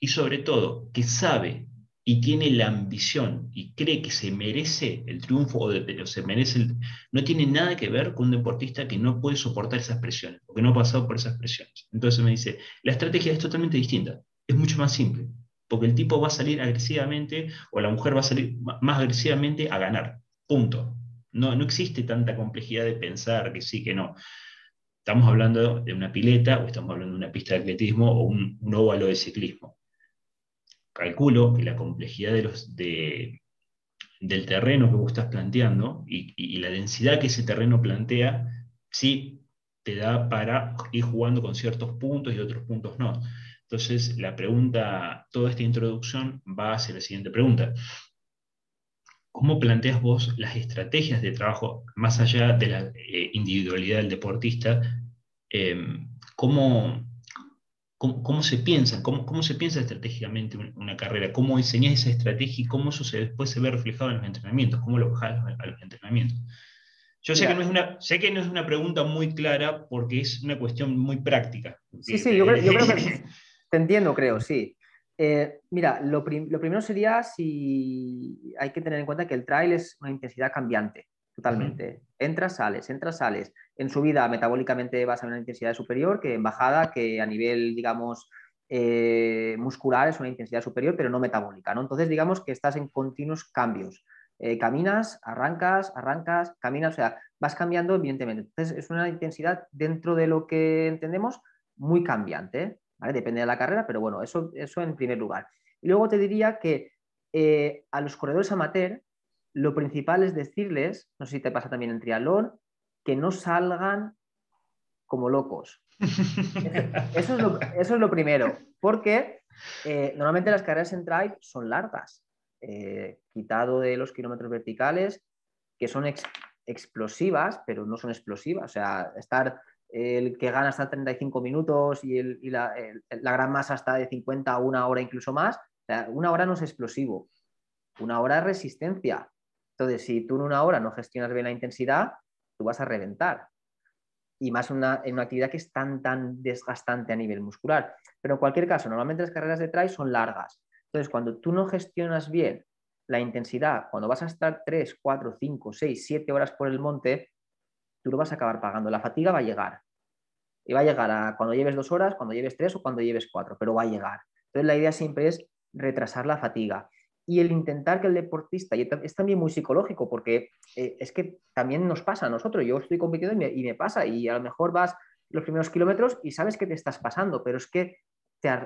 y sobre todo que sabe y tiene la ambición y cree que se merece el triunfo o, se merece no tiene nada que ver con un deportista que no puede soportar esas presiones o que no ha pasado por esas presiones. Entonces me dice, la estrategia es totalmente distinta, es mucho más simple, porque el tipo va a salir agresivamente o la mujer va a salir más agresivamente a ganar, punto. No, no existe tanta complejidad de pensar que sí, que no. Estamos hablando de una pileta o estamos hablando de una pista de atletismo o un óvalo de ciclismo calculo que la complejidad de los, de, del terreno que vos estás planteando y, la densidad que ese terreno plantea, sí te da para ir jugando con ciertos puntos y otros puntos no. Entonces, la pregunta, toda esta introducción va hacia la siguiente pregunta. ¿Cómo planteas vos las estrategias de trabajo más allá de la eh, individualidad del deportista? Eh, ¿cómo, cómo, se piensa, cómo, cómo, se piensa estratégicamente una carrera, cómo diseñas esa estrategia y cómo eso se, después se ve reflejado en los entrenamientos, cómo lo bajas a los entrenamientos. Yo sé que, no es una, sé que no es una pregunta muy clara porque es una cuestión muy práctica. Sí, sí, yo creo, que te entiendo, creo, sí. Eh, mira, lo, lo, primero sería si hay que tener en cuenta que el trail es una intensidad cambiante, totalmente. Entras, sales, entras, sales en subida metabólicamente vas a una intensidad superior que en bajada, que a nivel, digamos, eh, muscular es una intensidad superior, pero no metabólica. ¿no? Entonces, digamos que estás en continuos cambios. Eh, caminas, arrancas, arrancas, caminas, o sea, vas cambiando evidentemente. Entonces, es una intensidad dentro de lo que entendemos muy cambiante, ¿vale? Depende de la carrera, pero bueno, eso, eso en primer lugar. Y luego te diría que eh, a los corredores amateur, lo principal es decirles, no sé si te pasa también en triatlón, que no salgan como locos. Eso es lo, primero, porque eh, normalmente las carreras en drive son largas, eh, quitado de los kilómetros verticales, que son explosivas, pero no son explosivas. O sea, estar el que gana hasta 35 minutos y, la, gran masa está de 50 a una hora incluso más. una hora no es explosivo, una hora es resistencia. Entonces, si tú en una hora no gestionas bien la intensidad, tú vas a reventar. Y más una, en una actividad que es tan, tan desgastante a nivel muscular. Pero en cualquier caso, normalmente las carreras de trail son largas. Entonces, cuando tú no gestionas bien la intensidad, cuando vas a estar 3, 4, 5, 6, 7 horas por el monte, tú lo vas a acabar pagando. La fatiga va a llegar. Y va a llegar a cuando lleves dos horas, cuando lleves tres o cuando lleves cuatro, pero va a llegar. Entonces, la idea siempre es retrasar la fatiga y el intentar que el deportista, y es también muy psicológico, porque eh, es que también nos pasa a nosotros, yo estoy compitiendo y me, pasa, y a lo mejor vas los primeros kilómetros y sabes que te estás pasando, pero es que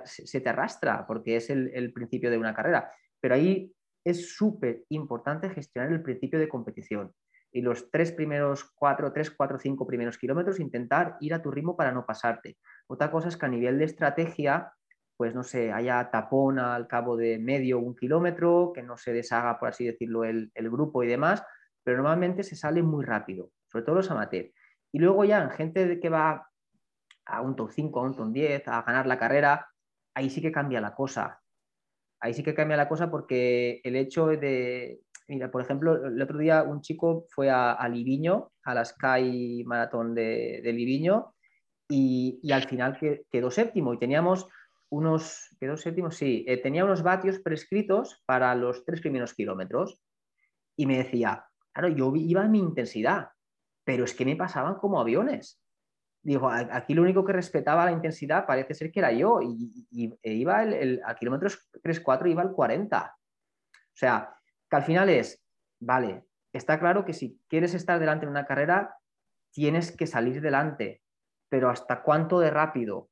se te arrastra, porque es el, principio de una carrera. Pero ahí es súper importante gestionar el principio de competición. Y los tres primeros, cuatro, tres, cuatro, cinco primeros kilómetros, intentar ir a tu ritmo para no pasarte. Otra cosa es que a nivel de estrategia, pues no sé, haya tapón al cabo de medio un kilómetro, que no se deshaga, por así decirlo, el, grupo y demás, pero normalmente se sale muy rápido, sobre todo los amateurs. Y luego ya en gente que va a un top 5, a un top 10, a ganar la carrera, ahí sí que cambia la cosa. Ahí sí que cambia la cosa porque el hecho de, mira, por ejemplo, el otro día un chico fue a, a Liviño, a la Sky Marathon de, de Liviño, y, y, al final quedó séptimo y teníamos unos, quedó séptimo, sí, eh, tenía unos vatios prescritos para los tres primeros kilómetros y me decía, claro, yo iba a mi intensidad, pero es que me pasaban como aviones. Digo, aquí lo único que respetaba la intensidad parece ser que era yo y, e iba el, a kilómetros 3-4 iba al 40. O sea, que al final es, vale, está claro que si quieres estar delante en una carrera, tienes que salir delante, pero ¿hasta cuánto de rápido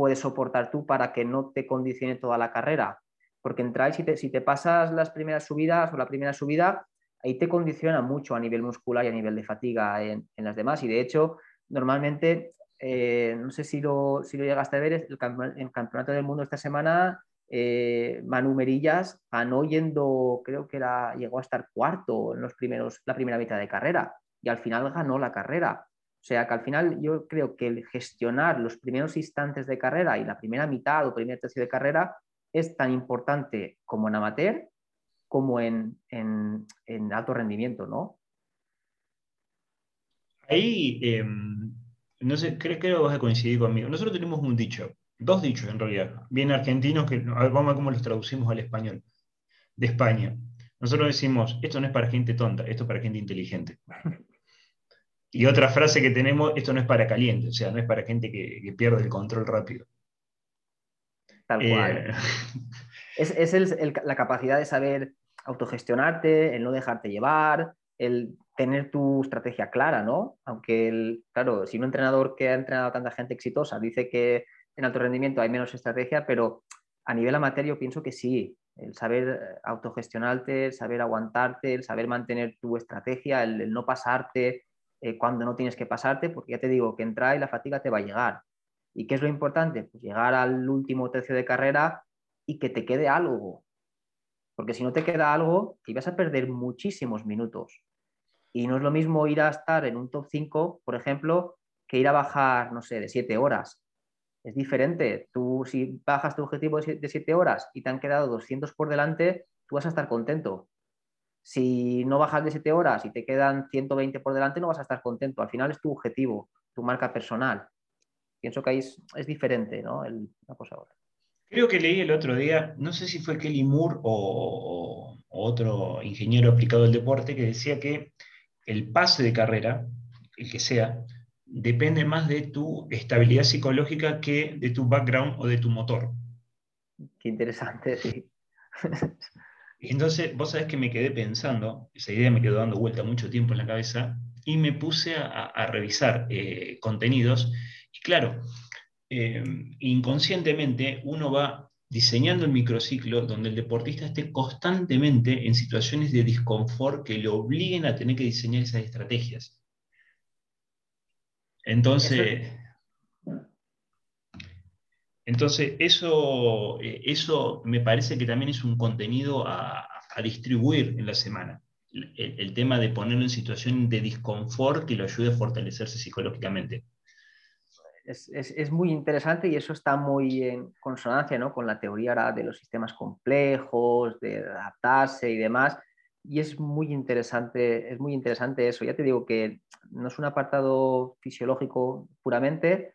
puedes soportar tú para que no te condicione toda la carrera? Porque en trail, si te, pasas las primeras subidas o la primera subida, ahí te condiciona mucho a nivel muscular y a nivel de fatiga en, las demás. Y de hecho, normalmente, eh, no sé si lo, si llegaste a ver, el, el campeonato del mundo esta semana, eh, Manu Merillas ganó yendo, creo que llegó a estar cuarto en los primeros, la primera mitad de carrera y al final ganó la carrera. O sea que al final yo creo que el gestionar los primeros instantes de carrera y la primera mitad o primer tercio de carrera es tan importante como en amateur como en, en, en alto rendimiento, ¿no? Ahí, eh, no sé, creo que vas a coincidir conmigo. Nosotros tenemos un dicho, dos dichos en realidad, bien argentinos, que a ver, vamos a ver cómo los traducimos al español, de España. Nosotros decimos, esto no es para gente tonta, esto es para gente inteligente. Y otra frase que tenemos, esto no es para caliente, o sea, no es para gente que, que pierde el control rápido. Tal cual. Eh... Es, es el, el, la capacidad de saber autogestionarte, el no dejarte llevar, el tener tu estrategia clara, ¿no? Aunque, el, claro, si un entrenador que ha entrenado a tanta gente exitosa dice que en alto rendimiento hay menos estrategia, pero a nivel amateur yo pienso que sí, el saber autogestionarte, el saber aguantarte, el saber mantener tu estrategia, el, el no pasarte eh, cuando no tienes que pasarte, porque ya te digo que entra y la fatiga te va a llegar. ¿Y qué es lo importante? Pues llegar al último tercio de carrera y que te quede algo. Porque si no te queda algo, te vas a perder muchísimos minutos. Y no es lo mismo ir a estar en un top 5, por ejemplo, que ir a bajar, no sé, de 7 horas. Es diferente. Tú, si bajas tu objetivo de 7 horas y te han quedado 200 por delante, tú vas a estar contento. Si no bajas de 7 horas y te quedan 120 por delante, no vas a estar contento. Al final es tu objetivo, tu marca personal. Pienso que ahí es, es diferente, ¿no? El, la cosa ahora. Creo que leí el otro día, no sé si fue Kelly Moore o, o, otro ingeniero aplicado al deporte, que decía que el pase de carrera, el que sea, depende más de tu estabilidad psicológica que de tu background o de tu motor. Qué interesante, sí. Entonces, vos sabés que me quedé pensando, esa idea me quedó dando vuelta mucho tiempo en la cabeza, y me puse a, revisar eh, contenidos. Y claro, eh, inconscientemente uno va diseñando el microciclo donde el deportista esté constantemente en situaciones de disconfort que le obliguen a tener que diseñar esas estrategias. Entonces, entonces eso, eh, eso me parece que también es un contenido a, distribuir en la semana. El, tema de ponerlo en situación de disconfort que lo ayude a fortalecerse psicológicamente. Es, es, es, muy interesante y eso está muy en consonancia ¿no? con la teoría de los sistemas complejos, de adaptarse y demás. Y es muy interesante, es muy interesante eso. Ya te digo que no es un apartado fisiológico puramente,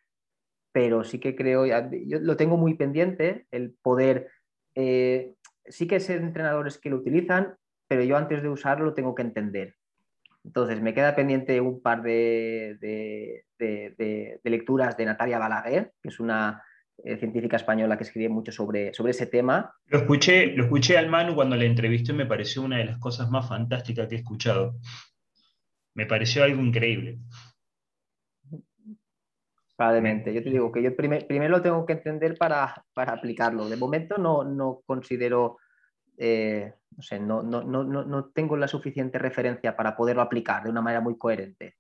pero sí que creo, yo lo tengo muy pendiente, el poder, eh, sí que sé entrenadores que lo utilizan, pero yo antes de usarlo lo tengo que entender. Entonces, me queda pendiente un par de, de lecturas de Natalia Balaguer, que es una eh, científica española que escribe mucho sobre, sobre ese tema. Lo escuché, lo escuché al Manu cuando le entrevisté y me pareció una de las cosas más fantásticas que he escuchado. Me pareció algo increíble. Probablemente. Yo te digo que yo primer, primero lo tengo que entender para, para aplicarlo. De momento no, no considero eh, no sé, no, no, no, tengo la suficiente referencia para poderlo aplicar de una manera muy coherente.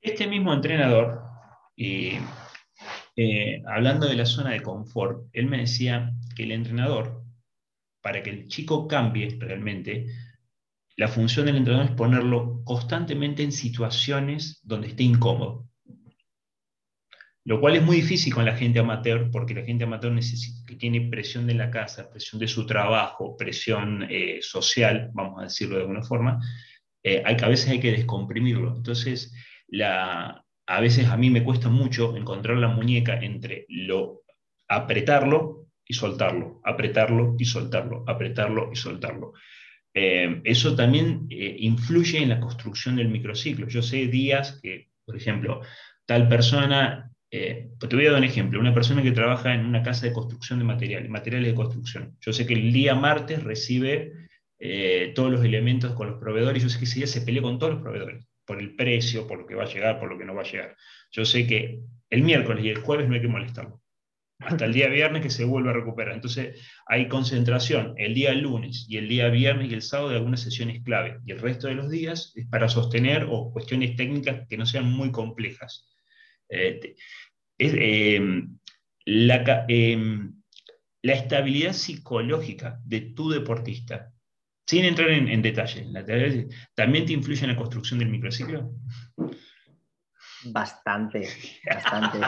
Este mismo entrenador, y, eh, hablando de la zona de confort, él me decía que el entrenador, para que el chico cambie realmente, la función del entrenador es ponerlo constantemente en situaciones donde esté incómodo. Lo cual es muy difícil con la gente amateur, porque la gente amateur necesita, que tiene presión de la casa, presión de su trabajo, presión eh, social, vamos a decirlo de alguna forma, eh, hay, a veces hay que descomprimirlo. Entonces, la, a veces a mí me cuesta mucho encontrar la muñeca entre lo apretarlo y soltarlo, apretarlo y soltarlo, apretarlo y soltarlo. Eh, eso también influye en la construcción del microciclo. Yo sé días que, por ejemplo, tal persona, eh, te voy a dar un ejemplo, una persona que trabaja en una casa de construcción de materiales, materiales de construcción. Yo sé que el día martes recibe todos los elementos con los proveedores, yo sé que ese día se pelea con todos los proveedores, por el precio, por lo que va a llegar, por lo que no va a llegar. Yo sé que el miércoles y el jueves no hay que molestarlo hasta el día viernes que se vuelve a recuperar. Entonces hay concentración el día lunes y el día viernes y el sábado de algunas sesiones clave. Y el resto de los días es para sostener o cuestiones técnicas que no sean muy complejas. Eh, em, la, em, la, estabilidad psicológica de tu deportista, sin entrar en, en detalles, ¿también te influye en la construcción del microciclo? Bastante, bastante.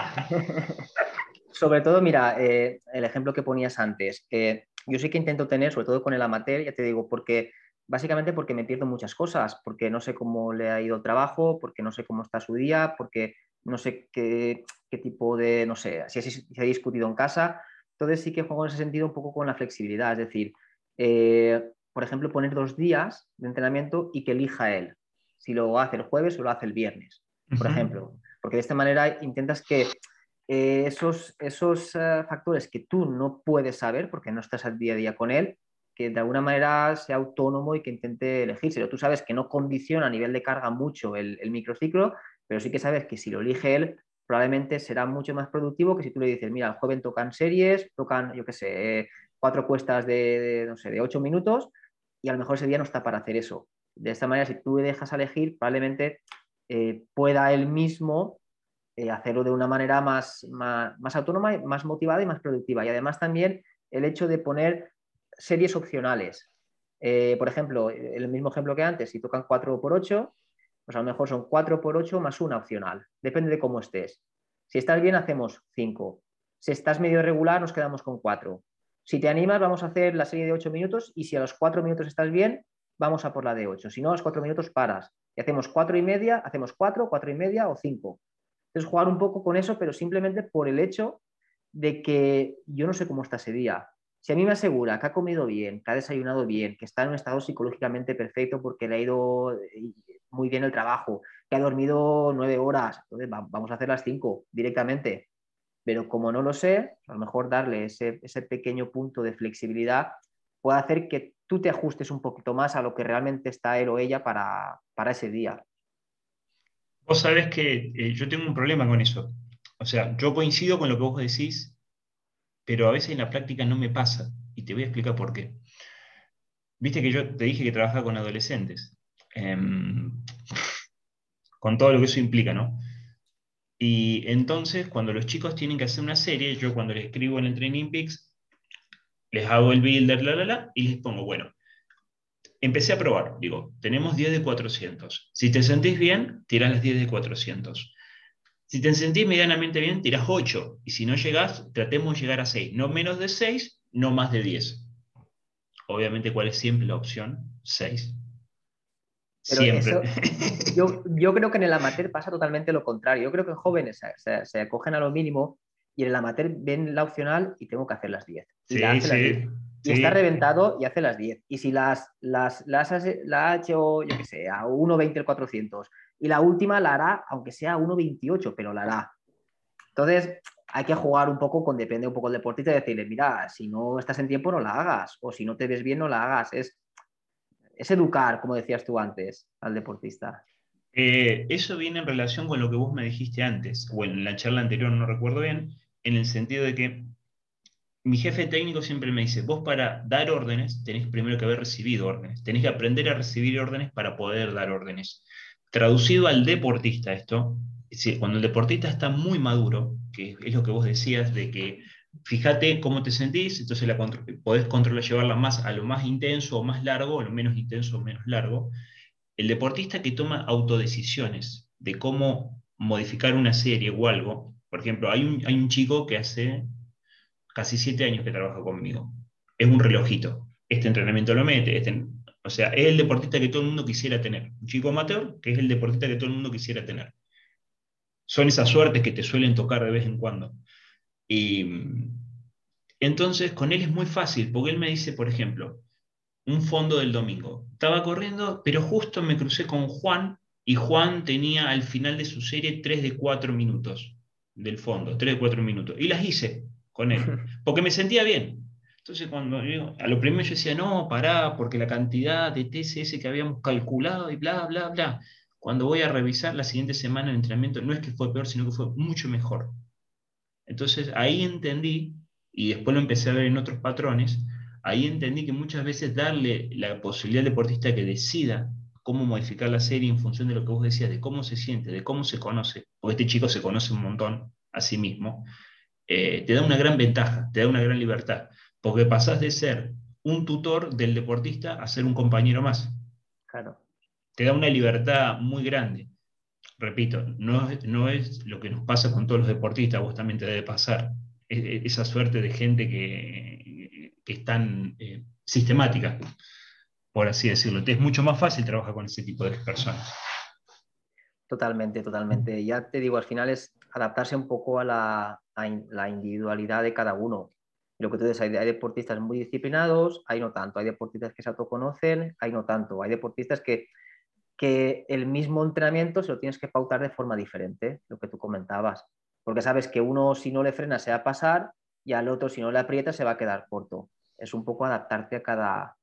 Sobre todo, mira, eh, el ejemplo que ponías antes. yo sí que intento tener, sobre todo con el amateur, ya te digo, porque básicamente porque me pierdo muchas cosas, porque no sé cómo le ha ido el trabajo, porque no sé cómo está su día, porque no sé qué, tipo de, no sé, si, se ha discutido en casa. Entonces sí que juego en ese sentido un poco con la flexibilidad, es decir, eh, por ejemplo, poner dos días de entrenamiento y que elija él, si lo hace el jueves o lo hace el viernes, por ejemplo, porque de esta manera intentas que eh, esos, esos eh, factores que tú no puedes saber porque no estás al día a día con él, que de alguna manera sea autónomo y que intente elegírselo. Tú sabes que no condiciona a nivel de carga mucho el, microciclo, pero sí que sabes que si lo elige él, probablemente será mucho más productivo que si tú le dices, mira, el joven tocan series, tocan, yo qué sé, cuatro cuestas de, no sé, de ocho minutos y a lo mejor ese día no está para hacer eso. De esta manera, si tú le dejas elegir, probablemente eh, pueda él mismo eh, hacerlo de una manera más, más, autónoma, más motivada y más productiva. Y además también el hecho de poner series opcionales. Eh, por ejemplo, el mismo ejemplo que antes, si tocan 4 por 8 pues a lo mejor son 4 por 8 más una opcional. Depende de cómo estés. Si estás bien, hacemos 5. Si estás medio regular, nos quedamos con 4. Si te animas, vamos a hacer la serie de 8 minutos y si a los 4 minutos estás bien, vamos a por la de 8. Si no, a los 4 minutos paras. Y hacemos 4 y media, hacemos 4, 4 y media o 5. Es jugar un poco con eso, pero simplemente por el hecho de que yo no sé cómo está ese día. Si a mí me asegura que ha comido bien, que ha desayunado bien, que está en un estado psicológicamente perfecto porque le ha ido eh, muy bien el trabajo, que ha dormido nueve horas, entonces vamos a hacer las cinco directamente. Pero como no lo sé, a lo mejor darle ese, pequeño punto de flexibilidad puede hacer que tú te ajustes un poquito más a lo que realmente está él o ella para, para ese día. Vos sabés que eh, yo tengo un problema con eso. O sea, yo coincido con lo que vos decís, pero a veces en la práctica no me pasa. Y te voy a explicar por qué. Viste que yo te dije que trabajaba con adolescentes. Em, con todo lo que eso implica, ¿no? Y entonces, cuando los chicos tienen que hacer una serie, yo cuando les escribo en el Training Peaks, les hago el builder, la, la, la, y les pongo, bueno, empecé a probar. Digo, tenemos 10 de 400. Si te sentís bien, tirás las 10 de 400. Si te sentís medianamente bien, tirás 8. Y si no llegás, tratemos de llegar a 6. No menos de 6, no más de 10. Obviamente, ¿cuál es siempre la opción? 6. Siempre. yo, yo, creo que en el amateur pasa totalmente lo contrario. Yo creo que en jóvenes se, acogen a lo mínimo y en el amateur ven la opcional y tengo que hacer las 10. sí, sí y está reventado y hace las 10. Y si las, las, las la ha hecho, yo qué sé, a 1.20 el 400 y la última la hará, aunque sea a 1.28, pero la hará. Entonces, hay que jugar un poco con, depende un poco del deportista y decirle, mira, si no estás en tiempo, no la hagas. O si no te ves bien, no la hagas. Es, es educar, como decías tú antes, al deportista. Eh, eso viene en relación con lo que vos me dijiste antes, o en la charla anterior, no recuerdo bien, en el sentido de que mi jefe técnico siempre me dice, vos para dar órdenes tenés primero que haber recibido órdenes, tenés que aprender a recibir órdenes para poder dar órdenes. Traducido al deportista esto, cuando el deportista está muy maduro, que es lo que vos decías, de que fíjate cómo te sentís, entonces la podés controlar, llevarla más a lo más intenso o más largo, o lo menos intenso o menos largo. El deportista que toma autodecisiones de cómo modificar una serie o algo, por ejemplo, hay un, hay un chico que hace casi siete años que trabaja conmigo. Es un relojito. Este entrenamiento lo mete. Este, o sea, es el deportista que todo el mundo quisiera tener. Un chico amateur que es el deportista que todo el mundo quisiera tener. Son esas suertes que te suelen tocar de vez en cuando. Y, Entonces, con él es muy fácil, porque él me dice, por ejemplo, un fondo del domingo. Estaba corriendo, pero justo me crucé con Juan y Juan tenía al final de su serie 3 de 4 minutos del fondo, 3 de 4 minutos. Y las hice con él, porque me sentía bien. Entonces, cuando a lo primero yo decía, no, pará, porque la cantidad de TCS que habíamos calculado y bla, bla, bla. Cuando voy a revisar la siguiente semana el entrenamiento, no es que fue peor, sino que fue mucho mejor. Entonces, ahí entendí, y después lo empecé a ver en otros patrones, ahí entendí que muchas veces darle la posibilidad al deportista que decida cómo modificar la serie en función de lo que vos decías, de cómo se siente, de cómo se conoce, porque este chico se conoce un montón a sí mismo, eh, te da una gran ventaja, te da una gran libertad, porque pasás de ser un tutor del deportista a ser un compañero más. Claro. Te da una libertad muy grande. Repito, no, no es lo que nos pasa con todos los deportistas, vos también te debe pasar. E, e, esa suerte de gente que, que es tan eh, sistemática por así decirlo. Es mucho más fácil trabajar con ese tipo de personas. Totalmente, totalmente. Ya te digo, al final es adaptarse un poco a la, individualidad de cada uno. Lo que tú dices, hay, deportistas muy disciplinados, hay no tanto. Hay deportistas que se autoconocen, hay no tanto. Hay deportistas que, que el mismo entrenamiento se lo tienes que pautar de forma diferente, lo que tú comentabas. Porque sabes que uno si no le frena se va a pasar y al otro si no le aprieta se va a quedar corto. Es un poco adaptarte a cada,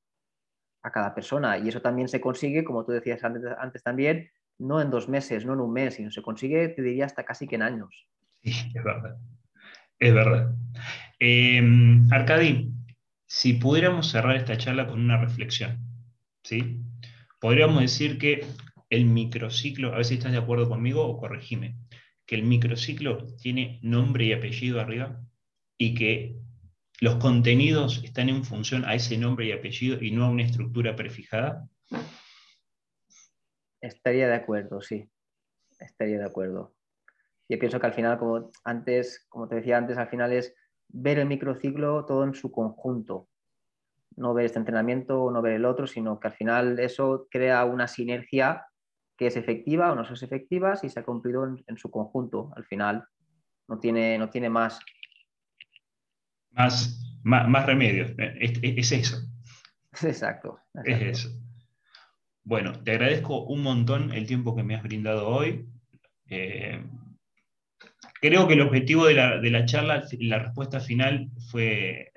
a cada persona. Y eso también se consigue, como tú decías antes, también, no en dos meses, no en un mes, sino se consigue, te diría, hasta casi que en años. Sí, es verdad. Es verdad. Eh, Arcadi, si pudiéramos cerrar esta charla con una reflexión, ¿sí? Podríamos decir que el microciclo, a ver si estás de acuerdo conmigo o corregime, que el microciclo tiene nombre y apellido arriba y que los contenidos están en función a ese nombre y apellido y no a una estructura prefijada? Estaría de acuerdo, sí. Estaría de acuerdo. Yo pienso que al final, como antes, como te decía antes, al final es ver el microciclo todo en su conjunto. No ver este entrenamiento o no ver el otro, sino que al final eso crea una sinergia que es efectiva o no es efectiva si se ha cumplido en, su conjunto. Al final no tiene, no tiene más más, más, remedios. Es, eso. Exacto, Es eso. Bueno, te agradezco un montón el tiempo que me has brindado hoy. Eh, creo que el objetivo de la, de la, charla, la respuesta final fue,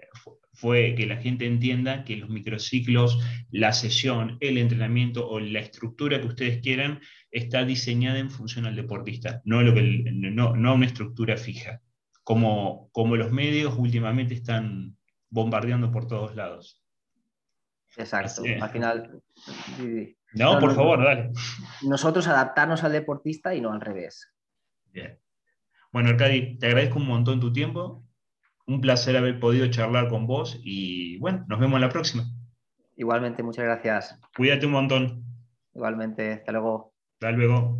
fue que la gente entienda que los microciclos, la sesión, el entrenamiento o la estructura que ustedes quieran está diseñada en función al deportista, no, lo que, no, no a una estructura fija como, como los medios últimamente están bombardeando por todos lados. Exacto, al final... No, por favor, dale. Nosotros adaptarnos al deportista y no al revés. Bien. Bueno, Arcadi, te agradezco un montón tu tiempo. Un placer haber podido charlar con vos y bueno, nos vemos la próxima. Igualmente, muchas gracias. Cuídate un montón. Igualmente, hasta luego. Hasta luego.